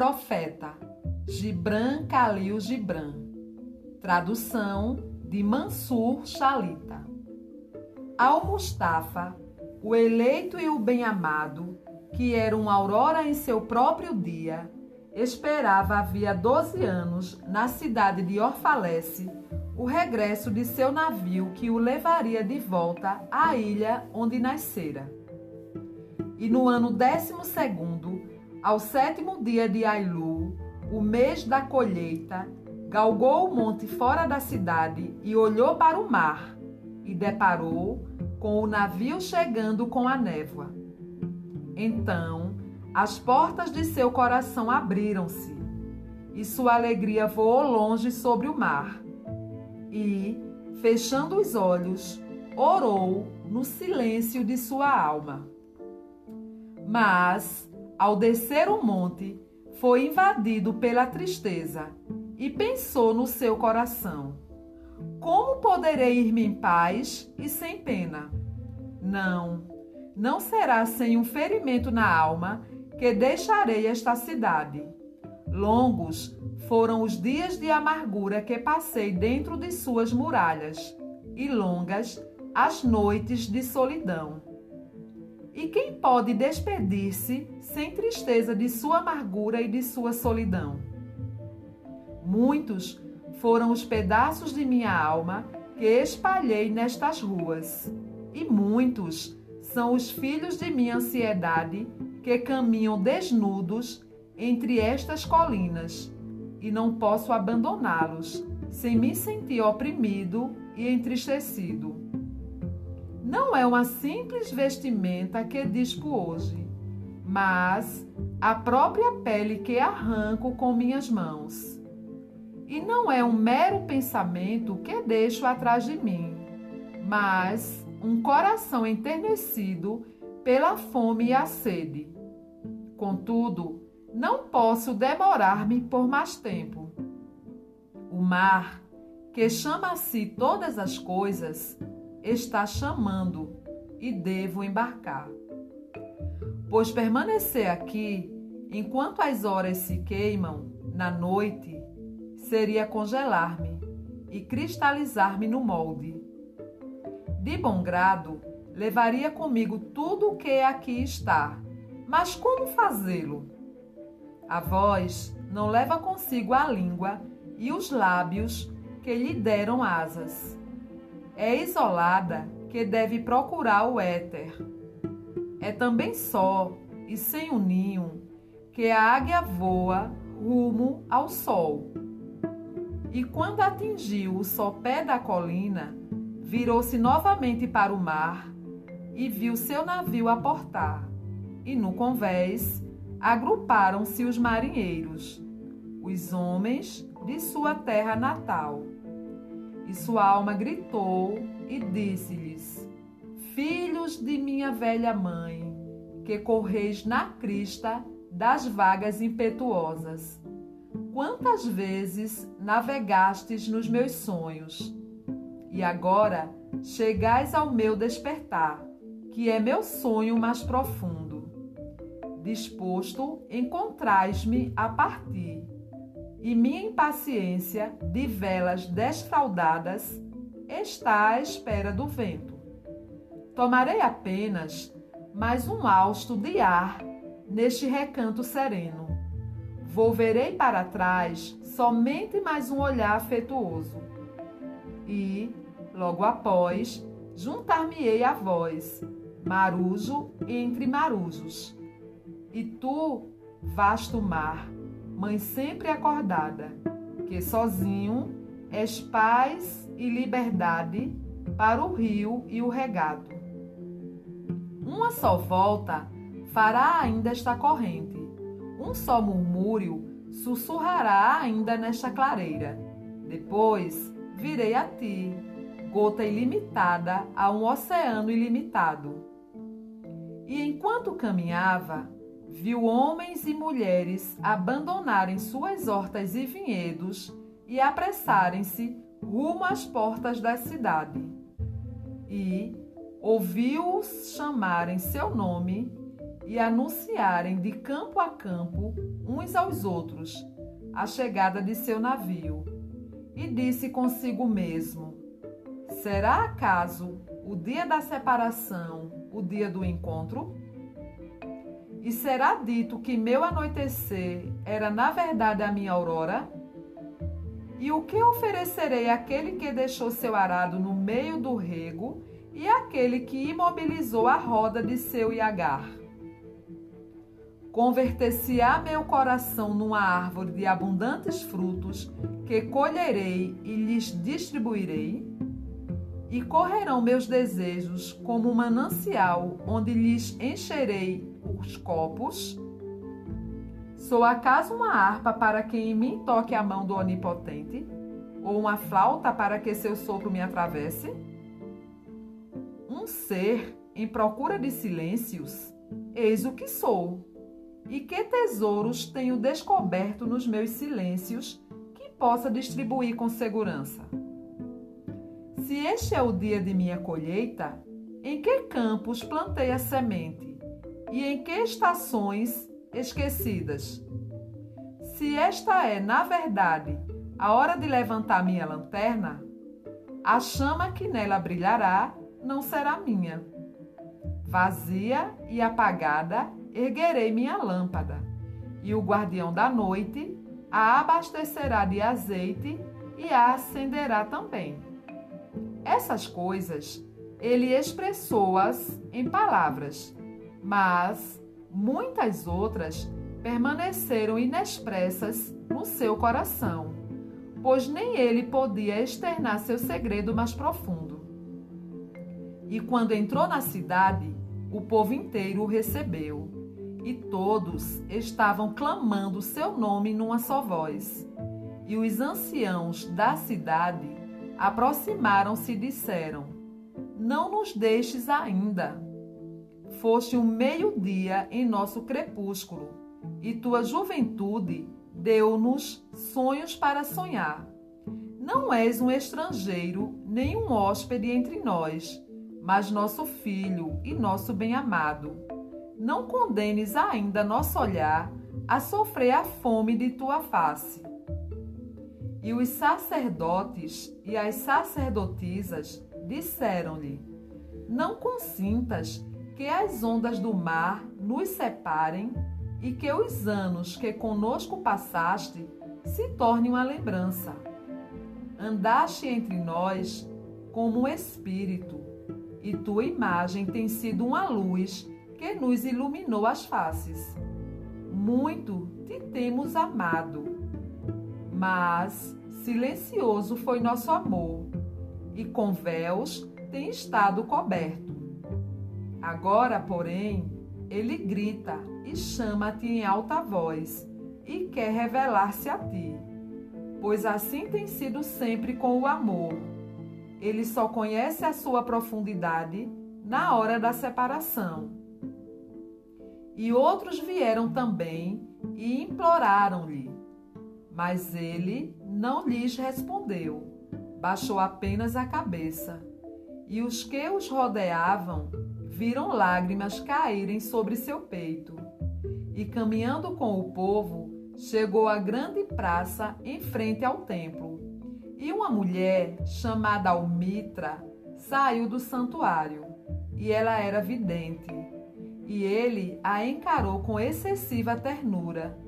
profeta, Gibran Khalil Gibran. Tradução de Mansur Shalita. Ao Mustafa, o eleito e o bem-amado, que era uma aurora em seu próprio dia, esperava havia doze anos, na cidade de Orfalece, o regresso de seu navio que o levaria de volta à ilha onde nascera. E no ano décimo segundo, ao sétimo dia de Ailu, o mês da colheita, galgou o monte fora da cidade e olhou para o mar, e deparou com o navio chegando com a névoa. Então, as portas de seu coração abriram-se, e sua alegria voou longe sobre o mar. E, fechando os olhos, orou no silêncio de sua alma. Mas, ao descer o monte, foi invadido pela tristeza e pensou no seu coração: Como poderei ir-me em paz e sem pena? Não, não será sem um ferimento na alma que deixarei esta cidade. Longos foram os dias de amargura que passei dentro de suas muralhas, e longas as noites de solidão. E quem pode despedir-se sem tristeza de sua amargura e de sua solidão? Muitos foram os pedaços de minha alma que espalhei nestas ruas, e muitos são os filhos de minha ansiedade que caminham desnudos entre estas colinas, e não posso abandoná-los sem me sentir oprimido e entristecido. Não é uma simples vestimenta que dispo hoje, mas a própria pele que arranco com minhas mãos. E não é um mero pensamento que deixo atrás de mim, mas um coração enternecido pela fome e a sede. Contudo, não posso demorar-me por mais tempo. O mar, que chama a si todas as coisas, está chamando e devo embarcar. Pois permanecer aqui, enquanto as horas se queimam, na noite, seria congelar-me e cristalizar-me no molde. De bom grado, levaria comigo tudo o que aqui está, mas como fazê-lo? A voz não leva consigo a língua e os lábios que lhe deram asas. É isolada que deve procurar o éter. É também só e sem o um ninho que a águia voa rumo ao sol. E quando atingiu o sopé da colina, virou-se novamente para o mar e viu seu navio aportar. E no convés agruparam-se os marinheiros, os homens de sua terra natal. E sua alma gritou e disse-lhes: Filhos de minha velha mãe, que correis na crista das vagas impetuosas. Quantas vezes navegastes nos meus sonhos? E agora chegais ao meu despertar, que é meu sonho mais profundo. Disposto, encontrais-me a partir, e minha impaciência de velas desfraldadas está à espera do vento. Tomarei apenas mais um hausto de ar neste recanto sereno. Volverei para trás somente mais um olhar afetuoso. E, Logo após, juntar-me-ei a vós, marujo entre marujos. E tu, vasto mar, mãe sempre acordada, que sozinho és paz e liberdade para o rio e o regado. Uma só volta fará ainda esta corrente, um só murmúrio sussurrará ainda nesta clareira. Depois virei a ti, gota ilimitada a um oceano ilimitado. E enquanto caminhava, viu homens e mulheres abandonarem suas hortas e vinhedos e apressarem-se rumo às portas da cidade. E ouviu-os chamarem seu nome e anunciarem de campo a campo, uns aos outros, a chegada de seu navio. E disse consigo mesmo: Será acaso o dia da separação o dia do encontro? E será dito que meu anoitecer era na verdade a minha aurora? E o que oferecerei àquele que deixou seu arado no meio do rego e àquele que imobilizou a roda de seu iagar? Converter-se-á meu coração numa árvore de abundantes frutos, que colherei e lhes distribuirei? E correrão meus desejos como um manancial, onde lhes encherei os copos? Sou acaso uma harpa para que em mim toque a mão do Onipotente? Ou uma flauta para que seu sopro me atravesse? Um ser em procura de silêncios? Eis o que sou e que tesouros tenho descoberto nos meus silêncios que possa distribuir com segurança? Se este é o dia de minha colheita, em que campos plantei a semente? E em que estações esquecidas? Se esta é, na verdade, a hora de levantar minha lanterna, a chama que nela brilhará não será minha. Vazia e apagada erguerei minha lâmpada, e o guardião da noite a abastecerá de azeite e a acenderá também. Essas coisas ele expressou-as em palavras, mas muitas outras permaneceram inexpressas no seu coração, pois nem ele podia externar seu segredo mais profundo. E quando entrou na cidade, o povo inteiro o recebeu e todos estavam clamando seu nome numa só voz. E os anciãos da cidade aproximaram-se e disseram: Não nos deixes ainda. Foste um meio-dia em nosso crepúsculo, e tua juventude deu-nos sonhos para sonhar. Não és um estrangeiro, nem um hóspede entre nós, mas nosso filho e nosso bem-amado não condenes ainda nosso olhar a sofrer a fome de tua face. E os sacerdotes e as sacerdotisas disseram-lhe: Não consintas que as ondas do mar nos separem e que os anos que conosco passaste se tornem uma lembrança. Andaste entre nós como um espírito, e tua imagem tem sido uma luz que nos iluminou as faces. Muito te temos amado, mas silencioso foi nosso amor, e com véus tem estado coberto. Agora, porém, ele grita e chama-te em alta voz e quer revelar-se a ti, pois assim tem sido sempre com o amor. Ele só conhece a sua profundidade na hora da separação e outros vieram também e imploraram-lhe. Mas ele não lhes respondeu, baixou apenas a cabeça. E os que os rodeavam viram lágrimas caírem sobre seu peito. E caminhando com o povo, chegou à grande praça em frente ao templo. E uma mulher chamada Almitra saiu do santuário, e ela era vidente e ele a encarou com excessiva ternura,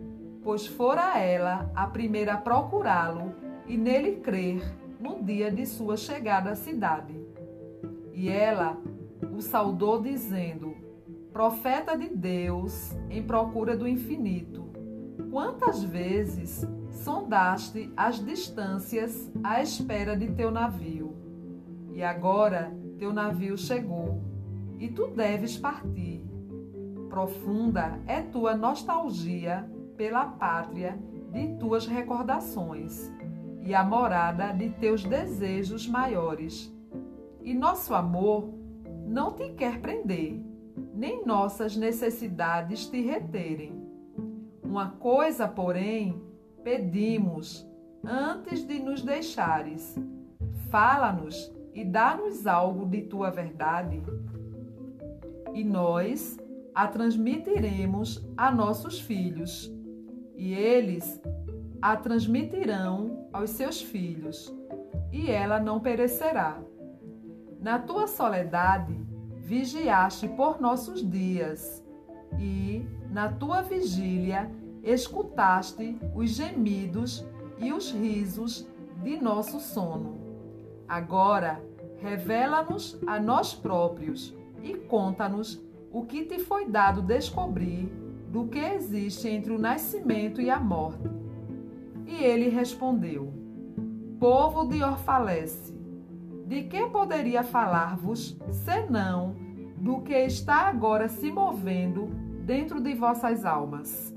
pois fora ela a primeira a procurá-lo e nele crer no dia de sua chegada à cidade. E ela o saudou, dizendo: Profeta de Deus, em procura do infinito, quantas vezes sondaste as distâncias à espera de teu navio? E agora teu navio chegou, e tu deves partir Profunda é tua nostalgia pela pátria de tuas recordações e a morada de teus desejos maiores. E nosso amor não te quer prender, nem nossas necessidades te reterem. Uma coisa, porém, pedimos antes de nos deixares: fala-nos e dá-nos algo de tua verdade. E nós a transmitiremos a nossos filhos, e eles a transmitirão aos seus filhos, e ela não perecerá. Na tua soledade, vigiaste por nossos dias, e, na tua vigília, escutaste os gemidos e os risos de nosso sono. Agora, revela-nos a nós próprios e conta-nos o que te foi dado descobrir do que existe entre o nascimento e a morte. E ele respondeu: Povo de Orfalece, de que poderia falar-vos senão do que está agora se movendo dentro de vossas almas?